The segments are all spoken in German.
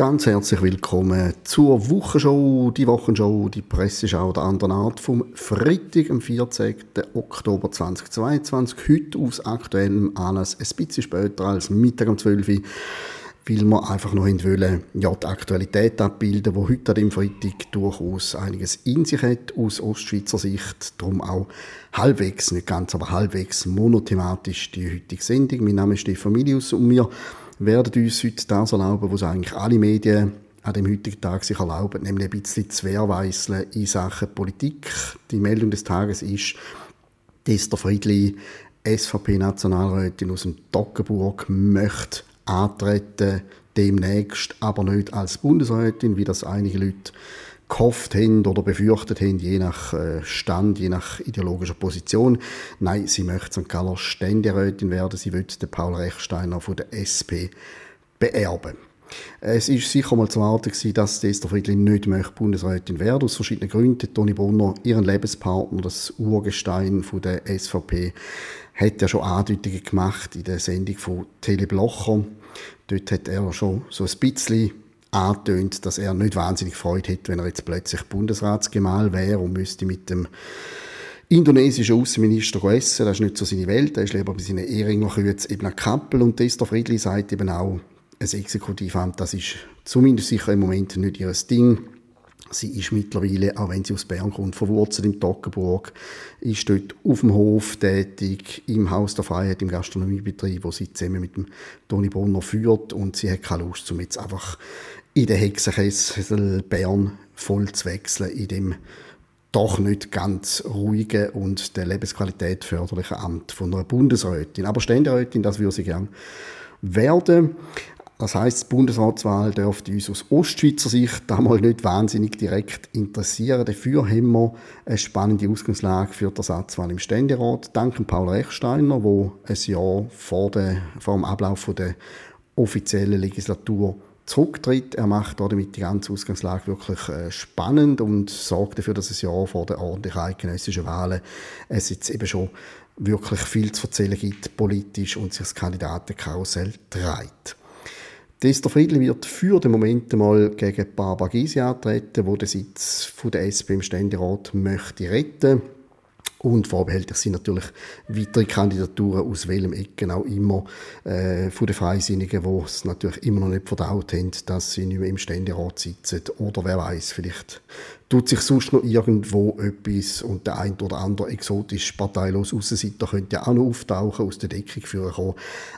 Ganz herzlich willkommen zur Wochenshow, die Wochenshow, die Presseschau der anderen Art vom Freitag, am 14. Oktober 2022. Heute aus aktuellem Anlass, ein bisschen später als Mittag um 12 Uhr, weil wir einfach noch wollen, ja, die Aktualität abbilden, wo heute an dem Freitag durchaus einiges in sich hat, aus Ostschweizer Sicht. Darum auch halbwegs, nicht ganz, aber halbwegs monothematisch die heutige Sendung. Mein Name ist Stefan Milius und wir werden uns heute das erlauben, was eigentlich alle Medien an dem heutigen Tag sich erlauben, nämlich ein bisschen zu wehrweiseln in Sachen Politik. Die Meldung des Tages ist, dass der Friedli, SVP-Nationalrätin aus dem Toggenburg, möchte antreten, demnächst, aber nicht als Bundesrätin, wie das einige Leute gehofft haben oder befürchtet haben, je nach äh, Stand, je nach ideologischer Position. Nein, sie möchte St. Galler Ständerätin werden. Sie will den Paul Rechsteiner von der SP beerben. Es ist sicher mal zu erwarten dass Esther Friedlin nicht möchte Bundesrätin werden, aus verschiedenen Gründen. Toni Bonner, ihren Lebenspartner, das Urgestein von der SVP, hat ja schon Andeutungen gemacht in der Sendung von Tele Blocher. Dort hat er schon so ein bisschen angetönt, dass er nicht wahnsinnig Freude hätte, wenn er jetzt plötzlich Bundesratsgemahl wäre und müsste mit dem indonesischen Außenminister essen. Das ist nicht so seine Welt. Er ist lieber bei seinen Ehringer jetzt eben eine Kappel. Und Esther Friedli sagt eben auch, ein Exekutivamt, das ist zumindest sicher im Moment nicht ihr Ding. Sie ist mittlerweile, auch wenn sie aus Bern kommt, verwurzelt in Toggenburg, ist dort auf dem Hof tätig, im Haus der Freiheit, im Gastronomiebetrieb, wo sie zusammen mit dem Toni Bonner führt und sie hat keine Lust, um jetzt einfach in den Hexenkessel Bern voll zu wechseln, in dem doch nicht ganz ruhigen und der Lebensqualität förderlichen Amt von einer Bundesrätin. Aber Ständerätin, das würde sie gerne werden. Das heißt, die Bundesratswahl dürfte uns aus Ostschweizer Sicht einmal nicht wahnsinnig direkt interessieren. Dafür haben wir eine spannende Ausgangslage für die Ersatzwahl im Ständerat. Dank Paul Rechsteiner, der ein Jahr vor, der, vor dem Ablauf der offiziellen Legislatur zurücktritt. Er macht damit die ganze Ausgangslage wirklich äh, spannend und sorgt dafür, dass es Jahr vor der ordentlichen eidgenössischen Wahlen es jetzt eben schon wirklich viel zu erzählen gibt, politisch und sich das Kandidatenkarussell dreht. Esther Friedli wird für den Moment mal gegen Barbara Gysi antreten, wo den Sitz von der SP im Ständerat möchte retten und vorbehält sich natürlich weitere Kandidaturen aus welchem Ecken auch immer äh, von den Freisinnigen, die es natürlich immer noch nicht verdaut haben, dass sie nicht mehr im Ständerat sitzen. Oder wer weiß, vielleicht tut sich sonst noch irgendwo etwas und der ein oder andere exotisch parteilos Aussenseiter könnte ja auch noch auftauchen, aus der Deckung führen kommen.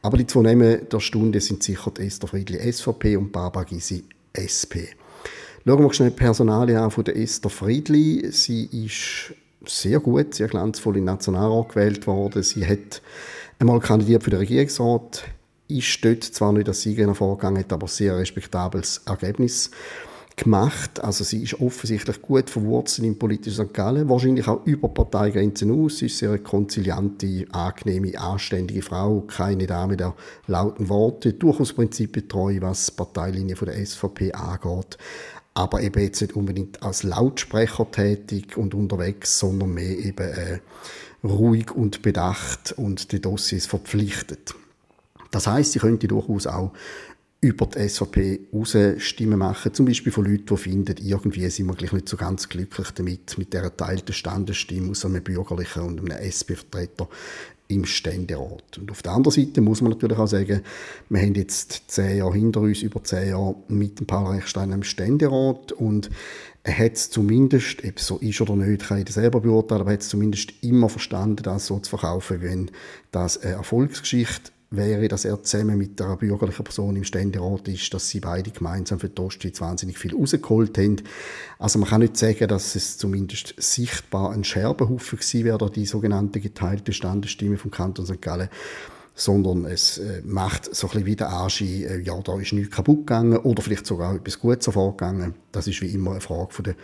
Aber die zwei Namen der Stunde sind sicher Esther Friedli SVP und Barbara Gysi SP. Schauen wir schnell die Personalie an von der Esther Friedli. Sie ist sehr gut, sehr glanzvoll in den Nationalrat gewählt worden. Sie hat einmal kandidiert für den Regierungsrat, ist dort zwar nicht als Sieger hervorgegangen, hat aber sehr respektables Ergebnis gemacht. Also sie ist offensichtlich gut verwurzelt im politischen St. Gallen, wahrscheinlich auch über Parteigrenzen aus. Sie ist eine sehr konziliante, angenehme, anständige Frau, keine Dame der lauten Worte, durchaus prinzipgetreu, was die Parteilinie von der SVP angeht aber eben jetzt nicht unbedingt als Lautsprecher tätig und unterwegs, sondern mehr eben äh, ruhig und bedacht und die Dossiers verpflichtet. Das heißt, sie könnte durchaus auch über die SVP raus Stimmen machen, zum Beispiel von Leuten, die finden, irgendwie sind wir gleich nicht so ganz glücklich damit, mit der teilten Standesstimme aus einem bürgerlichen und einem SP-Vertreter im Ständerat. Und auf der anderen Seite muss man natürlich auch sagen, wir haben jetzt zehn Jahre hinter uns, über zehn Jahre mit dem Paul Rechstein im Ständerat und er hat es zumindest, ob es so ist oder nicht, kann ich das selber beurteilen, aber er hat es zumindest immer verstanden, das so zu verkaufen, wenn das eine Erfolgsgeschichte wäre, dass er zusammen mit einer bürgerlichen Person im Ständerat ist, dass sie beide gemeinsam für die wahnsinnig viel rausgeholt haben. Also man kann nicht sagen, dass es zumindest sichtbar ein Scherbenhaufen gewesen wäre, die sogenannte geteilte Standesstimme vom Kanton St. Gallen, sondern es äh, macht so ein bisschen wie der Anschein, äh, ja, da ist nichts kaputt gegangen oder vielleicht sogar etwas Gutes hervorgegangen. Das ist wie immer eine Frage von der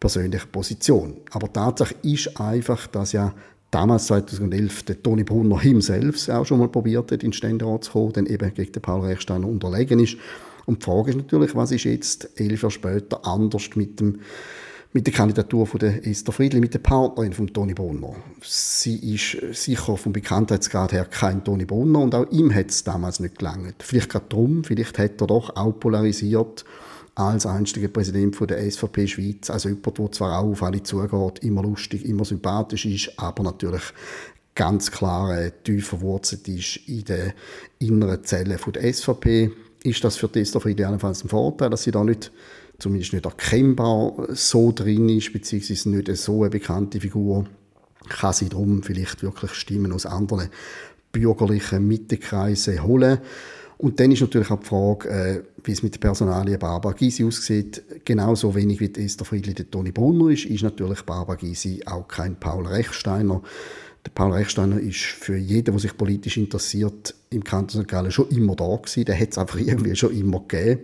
persönlichen Position. Aber Tatsache ist einfach, dass ja damals 2011 der Toni Brunner himself auch schon mal probiert hat, in den Ständerat zu kommen, dann eben gegen den Paul Rechsteiner unterlegen ist. Und die Frage ist natürlich, was ist jetzt elf Jahre später anders mit dem mit der Kandidatur von der Esther Friedli, mit der Partnerin von Toni Brunner. Sie ist sicher vom Bekanntheitsgrad her kein Toni Brunner und auch ihm hat es damals nicht gelangt. Vielleicht gerade darum, vielleicht hat er doch auch polarisiert als einstiger Präsident von der SVP Schweiz, also jemand, der zwar auch auf alle zugeht, immer lustig, immer sympathisch ist, aber natürlich ganz klar äh, tief verwurzelt ist in den inneren Zellen von der SVP. Ist das für die Esther Friedli allenfalls ein Vorteil, dass sie da nicht zumindest nicht erkennbar so drin ist, beziehungsweise nicht so eine bekannte Figur, kann sie darum vielleicht wirklich Stimmen aus anderen bürgerlichen Mittekreisen holen. Und dann ist natürlich auch die Frage, äh, wie es mit der Personalie Barbara Gysi aussieht. Genauso wenig wie Esther Friedli der Toni Brunner ist, ist natürlich Barbara Gysi auch kein Paul Rechsteiner. Der Paul Rechsteiner ist für jeden, der sich politisch interessiert, im Kanton St. Gallen schon immer da gewesen. Der hat es einfach irgendwie schon immer gegeben.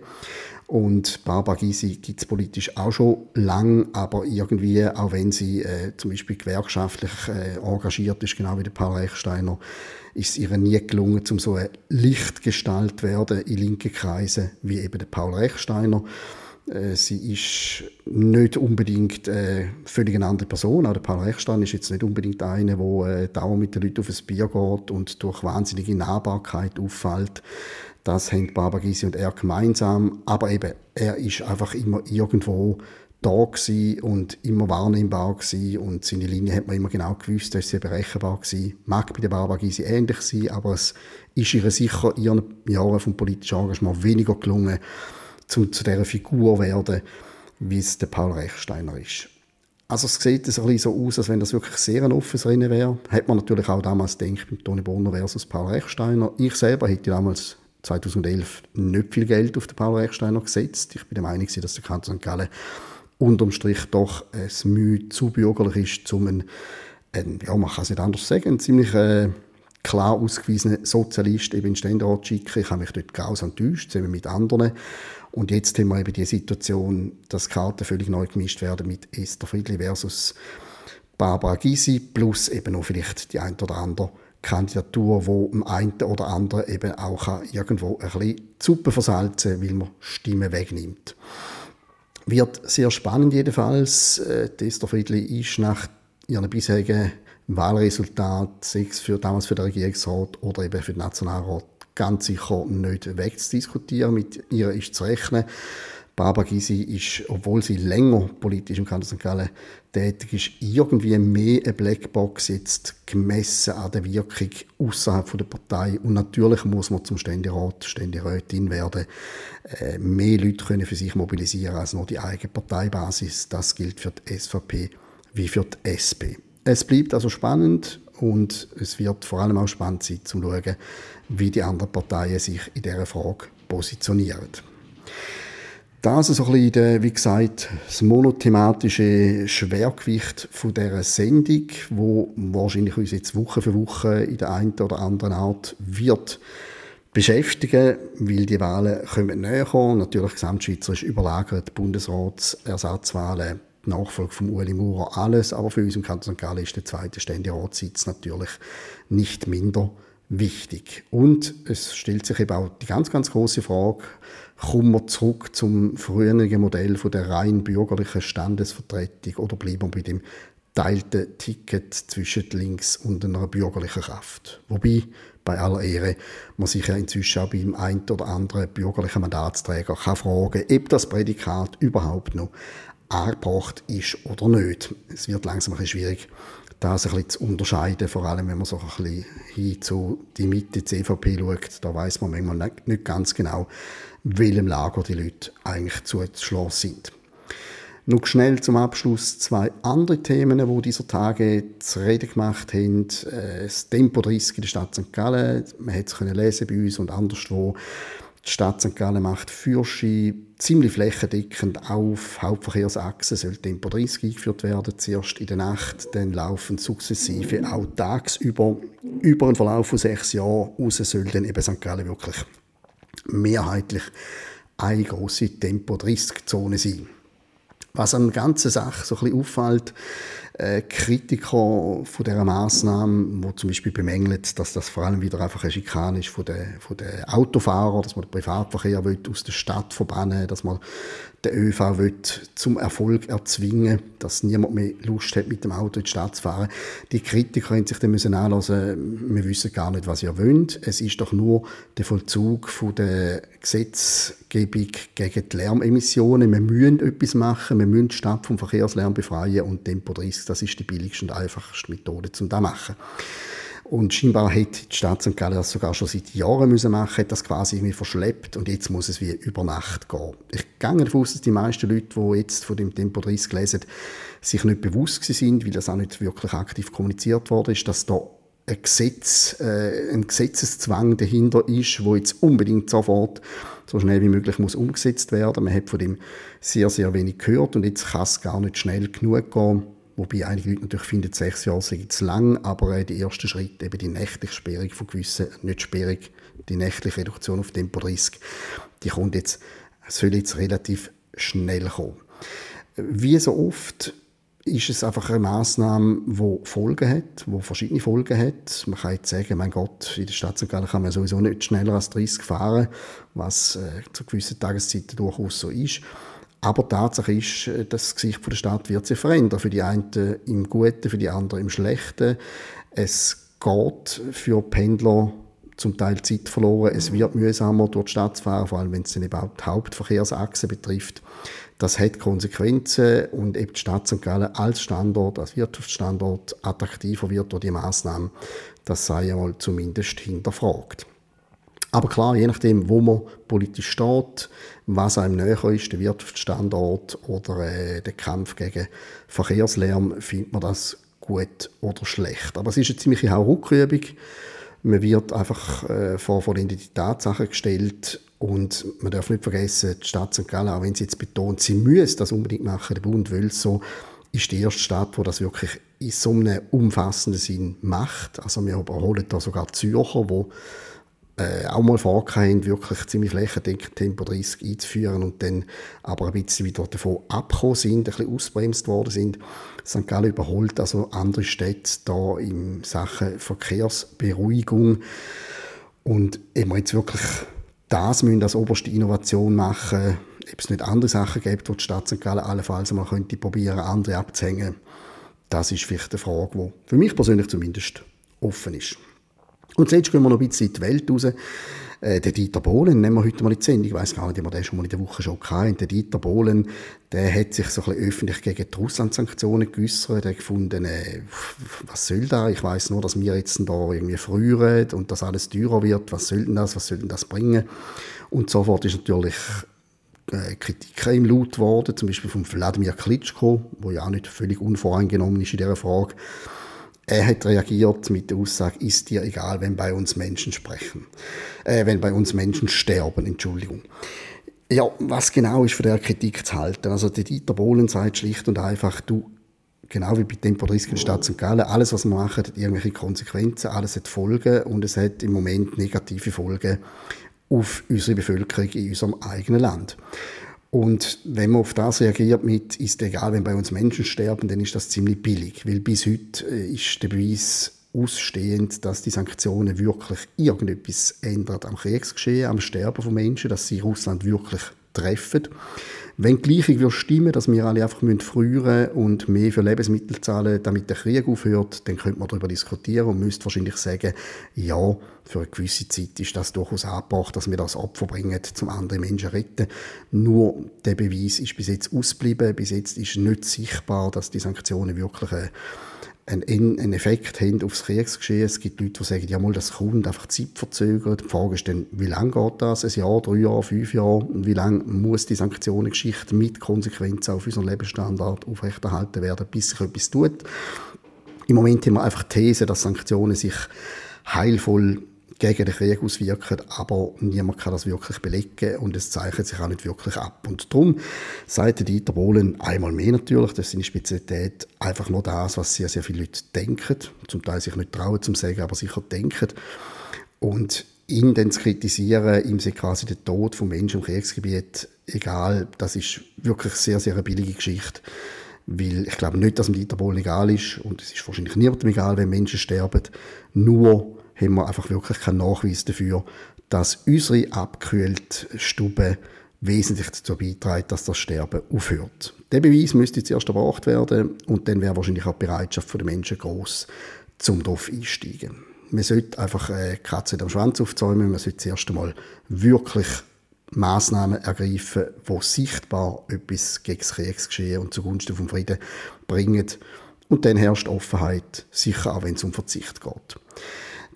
Und Barbara Gysi gibt es politisch auch schon lang, aber irgendwie, auch wenn sie äh, zum Beispiel gewerkschaftlich äh, engagiert ist, genau wie der Paul Rechsteiner, ist es ihr nie gelungen, um so ein Lichtgestalt werden in linken Kreisen, wie eben der Paul Rechsteiner. Äh, sie ist nicht unbedingt äh, völlig eine andere Person. Auch der Paul Rechstein ist jetzt nicht unbedingt einer, der äh, dauernd mit den Leuten auf ein Bier geht und durch wahnsinnige Nahbarkeit auffällt. Das haben Barbara Gysi und er gemeinsam. Aber eben, er ist einfach immer irgendwo da und immer wahrnehmbar und seine Linie hat man immer genau gewusst, dass sie berechenbar gewesen. Mag bei der Barbara Gysi ähnlich sein, aber es ist ihr sicher in ihren Jahren vom politischen Engagement weniger gelungen, zum zu dieser Figur werden, wie es der Paul Rechsteiner ist. Also es sieht ein bisschen so aus, als wenn das wirklich sehr ein offenes Rennen wäre. Hat man natürlich auch damals gedacht, mit Toni Bonner versus Paul Rechsteiner. Ich selber hätte damals 2011 nicht viel Geld auf den Paul Rechsteiner gesetzt. Ich bin der Meinung, dass der Kanton St. Gallen unterm Strich doch ein Mühe zu bürgerlich ist, um einen, einen, ja, man kann es nicht anders sagen, einen ziemlich äh, klar ausgewiesenen Sozialist eben in den Ständerat schicken. Ich habe mich dort grausam enttäuscht, zusammen mit anderen. Und jetzt haben wir eben die Situation, dass Karten völlig neu gemischt werden mit Esther Friedli versus Barbara Gysi plus eben noch vielleicht die ein oder andere Kandidatur, wo dem einen oder anderen eben auch irgendwo ein bisschen die Suppe versalzen weil man Stimmen wegnimmt. Wird sehr spannend jedenfalls. Äh, Esther Friedli ist nach ihren bisherigen Wahlresultat, sei es für, damals für den Regierungsrat oder eben für den Nationalrat, ganz sicher nicht wegzudiskutieren. Mit ihr ist zu rechnen. Barbara Gysi ist, obwohl sie länger politisch im Kanton St. Gallen tätig ist, irgendwie mehr eine Blackbox jetzt gemessen an der Wirkung außerhalb der Partei. Und natürlich muss man zum Ständerat, Ständerätin werden, äh, mehr Leute können für sich mobilisieren als nur die eigene Parteibasis. Das gilt für die SVP wie für die SP. Es bleibt also spannend und es wird vor allem auch spannend sein, zu schauen, wie die anderen Parteien sich in dieser Frage positionieren. Das ist so ein bisschen, wie gesagt, das monothematische Schwergewicht von dieser Sendung, wo wahrscheinlich uns jetzt Woche für Woche in der einen oder anderen Art wird beschäftigen, weil die Wahlen kommen näher. Natürlich gesamtschweizerisch überlagert, Bundesratsersatzwahlen, die Nachfolge von Ueli Maurer, alles. Aber für uns im Kanton St. Gallen ist der zweite Ständeratssitz natürlich nicht minder wichtig. Und es stellt sich eben auch die ganz, ganz große Frage, kommen wir zurück zum früheren Modell von der rein bürgerlichen Standesvertretung oder bleiben wir bei dem teilten Ticket zwischen links und einer bürgerlichen Kraft? Wobei, bei aller Ehre, man sich ja inzwischen auch beim einen oder anderen bürgerlichen Mandatsträger kann fragen, ob das Prädikat überhaupt noch angebracht ist oder nicht. Es wird langsam ein bisschen schwierig, das ein bisschen zu unterscheiden, vor allem wenn man so ein bisschen hin zu die Mitte CVP schaut, da weiß man manchmal nicht ganz genau, welchem Lager die Leute eigentlich zugeschlossen sind. Noch schnell zum Abschluss zwei andere Themen, die dieser Tage zu reden gemacht haben. Äh, das Tempo 30 in der Stadt St. Gallen, man hat es lesen bei uns und anderswo. Die Stadt St. Gallen macht Fürschi ziemlich flächendeckend auf Hauptverkehrsachsen soll Tempo 30 eingeführt werden, zuerst in der Nacht, dann laufen sukzessive auch tagsüber. Über einen Verlauf von sechs Jahren raus soll dann eben St. Gallen wirklich mehrheitlich eine große Tempo 30-Zone sein. Was an der ganzen Sache so ein bisschen auffällt, äh, Kritiker von dieser Massnahme, wo zum Beispiel bemängelt, dass das vor allem wieder einfach eine Schikane ist von den, von den Autofahrern, dass man den Privatverkehr will aus der Stadt verbannen dass man den ÖV will zum Erfolg erzwingen dass niemand mehr Lust hat, mit dem Auto in die Stadt zu fahren. Die Kritiker können sich dann müssen anlassen, wir wissen gar nicht, was ihr wollt. Es ist doch nur der Vollzug von der Gesetzgebung gegen die Lärmemissionen. Wir müssen etwas machen, wir müssen die Stadt vom Verkehrslärm befreien und Tempo 30, das ist die billigste und einfachste Methode, um das zu machen. Und scheinbar hätte die Stadt St. Gallen das sogar schon seit Jahren müssen machen, hat das quasi irgendwie verschleppt und jetzt muss es wie über Nacht gehen. Ich gehe davon aus, dass die meisten Leute, die jetzt von dem Tempo 30 lesen, sich nicht bewusst sind, weil das auch nicht wirklich aktiv kommuniziert worden ist, dass da ein, Gesetz, äh, ein Gesetzeszwang dahinter ist, wo jetzt unbedingt sofort so schnell wie möglich muss umgesetzt werden. Man hat von dem sehr, sehr wenig gehört und jetzt kann es gar nicht schnell genug gehen Wobei einige Leute natürlich finden, sechs Jahre sei zu lang, aber äh, die erste Schritt, eben die nächtliche Sperrung von gewissen, nicht Sperrung, die nächtliche Reduktion auf Tempo 30, die kommt jetzt, soll jetzt relativ schnell kommen. Wie so oft ist es einfach eine Massnahme, die Folgen hat, die verschiedene Folgen hat. Man kann jetzt sagen, mein Gott, in der Stadt kann man sowieso nicht schneller als 30 fahren, was äh, zu gewissen Tageszeiten durchaus so ist. Aber Tatsache ist, äh, das Gesicht der Stadt wird sich verändern. Für die einen im Guten, für die anderen im Schlechten. Es geht für Pendler zum Teil Zeit verloren. Es wird mühsamer, durch die Stadt zu fahren, vor allem wenn es dann eben die Hauptverkehrsachse betrifft. Das hat Konsequenzen und eben die Stadt St. Gallen als Standort, als Wirtschaftsstandort attraktiver wird durch die Maßnahmen. Das sei ja mal zumindest hinterfragt. Aber klar, je nachdem, wo man politisch steht, was einem näher ist, der Wirtschaftsstandort oder äh, der Kampf gegen Verkehrslärm, findet man das gut oder schlecht. Aber es ist eine ziemliche Hauruckübung. Man wird einfach äh, vor vollendete Tatsachen gestellt und man darf nicht vergessen, die Stadt St. Gallen, auch wenn sie jetzt betont, sie müsse das unbedingt machen, der Bund will es so, ist die erste Stadt, wo das wirklich in so einem umfassenden Sinn macht. Also wir überholen da sogar Zürcher, wo äh, auch mal vorgehabt, wirklich ziemlich flächendeckend Tempo 30 einzuführen und dann aber ein bisschen wieder davon abgekommen sind, ein bisschen ausbremst worden sind. St. Gallen überholt also andere Städte da in Sachen Verkehrsberuhigung und wenn wir jetzt wirklich das müssen als oberste Innovation machen, ob es nicht andere Sachen gibt, wo die Stadt St. Gallen allenfalls mal könnte probieren, andere abzuhängen, das ist vielleicht eine Frage, die für mich persönlich zumindest offen ist. Und zuletzt gehen wir noch ein bisschen in die Welt raus. Äh, der Dieter Bohlen, nehmen wir heute mal in die Sendung, ich weiss gar nicht, ob wir den schon mal in der Woche schon hatten. Der Dieter Bohlen, der hat sich so ein bisschen öffentlich gegen die Russland-Sanktionen geäussert. Er hat gefunden, äh, was soll da? Ich weiss nur, dass wir jetzt da irgendwie frieren und dass alles teurer wird. Was soll denn das? Was soll denn das bringen? Und sofort ist natürlich äh, Kritik ihm laut geworden, zum Beispiel von Wladimir Klitschko, wo ja auch nicht völlig unvoreingenommen ist in dieser Frage. Er hat reagiert mit der Aussage, ist dir egal, wenn bei uns Menschen sprechen, äh, wenn bei uns Menschen sterben, Entschuldigung. Ja, was genau ist für der Kritik zu halten? Also der Dieter Bohlen sagt schlicht und einfach, du, genau wie bei Tempo 30 in Stadt St. Gallen, alles, was wir machen, hat irgendwelche Konsequenzen, alles hat Folgen und es hat im Moment negative Folgen auf unsere Bevölkerung in unserem eigenen Land. Und wenn man auf das reagiert mit, ist egal, wenn bei uns Menschen sterben, dann ist das ziemlich billig. Weil bis heute äh, ist der Beweis ausstehend, dass die Sanktionen wirklich irgendetwas ändern am Kriegsgeschehen, am Sterben von Menschen, dass sie Russland wirklich treffen. Wenn die Gleichung würde stimmen, dass wir alle einfach frieren und mehr für Lebensmittel zahlen, damit der Krieg aufhört, dann könnte man darüber diskutieren und müsste wahrscheinlich sagen, ja, für eine gewisse Zeit ist das durchaus angebracht, dass wir das Opfer bringen, zum anderen Menschen retten. Nur der Beweis ist bis jetzt ausgeblieben. Bis jetzt ist nicht sichtbar, dass die Sanktionen wirklich eine einen, einen Effekt haben aufs Kriegsgeschehen. Es gibt Leute, die sagen, ja mal, das kommt einfach zeitverzögert. Die Frage ist dann, wie lange geht das? Ein Jahr, drei Jahre, fünf Jahre? Und wie lange muss die Sanktionengeschichte mit Konsequenzen auf unseren Lebensstandard aufrechterhalten werden, bis sich etwas tut? Im Moment haben wir einfach die These, dass Sanktionen sich heilvoll gegen den Krieg auswirken, aber niemand kann das wirklich belegen und es zeichnet sich auch nicht wirklich ab. Und darum sagt Dieter Bohlen einmal mehr natürlich, das ist seine Spezialität, einfach nur das, was sehr, sehr viele Leute denken, zum Teil sich nicht trauen zu sagen, aber sicher denken. Und ihn dann zu kritisieren, ihm sei quasi der Tod von Menschen im Kriegsgebiet egal, das ist wirklich sehr, sehr eine billige Geschichte weil ich glaube nicht, dass dem Dieter Bohlen egal ist und es ist wahrscheinlich niemandem egal, wenn Menschen sterben. Nur haben wir einfach wirklich keinen Nachweis dafür, dass unsere abgekühlte Stube wesentlich dazu beiträgt, dass das Sterben aufhört. Der Beweis müsste zuerst erbracht werden und dann wäre wahrscheinlich auch die Bereitschaft der Menschen groß, zum darauf einsteigen. Man sollte einfach äh, Katze am Schwanz aufzäumen, man sollte zuerst einmal wirklich Maßnahmen ergreifen, die sichtbar etwas gegen das Kriegsgeschehen und zugunsten vom Frieden bringen. Und dann herrscht Offenheit, sicher auch wenn es um Verzicht geht.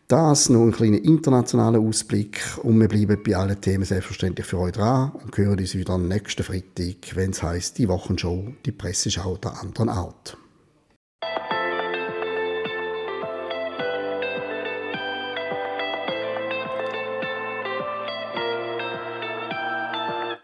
Das noch ein kleiner internationaler Ausblick und wir bleiben bei allen Themen selbstverständlich für euch dran und hören uns wieder nächsten Freitag, wenn es heisst, die Wochenshow, die Presseschau der anderen Art.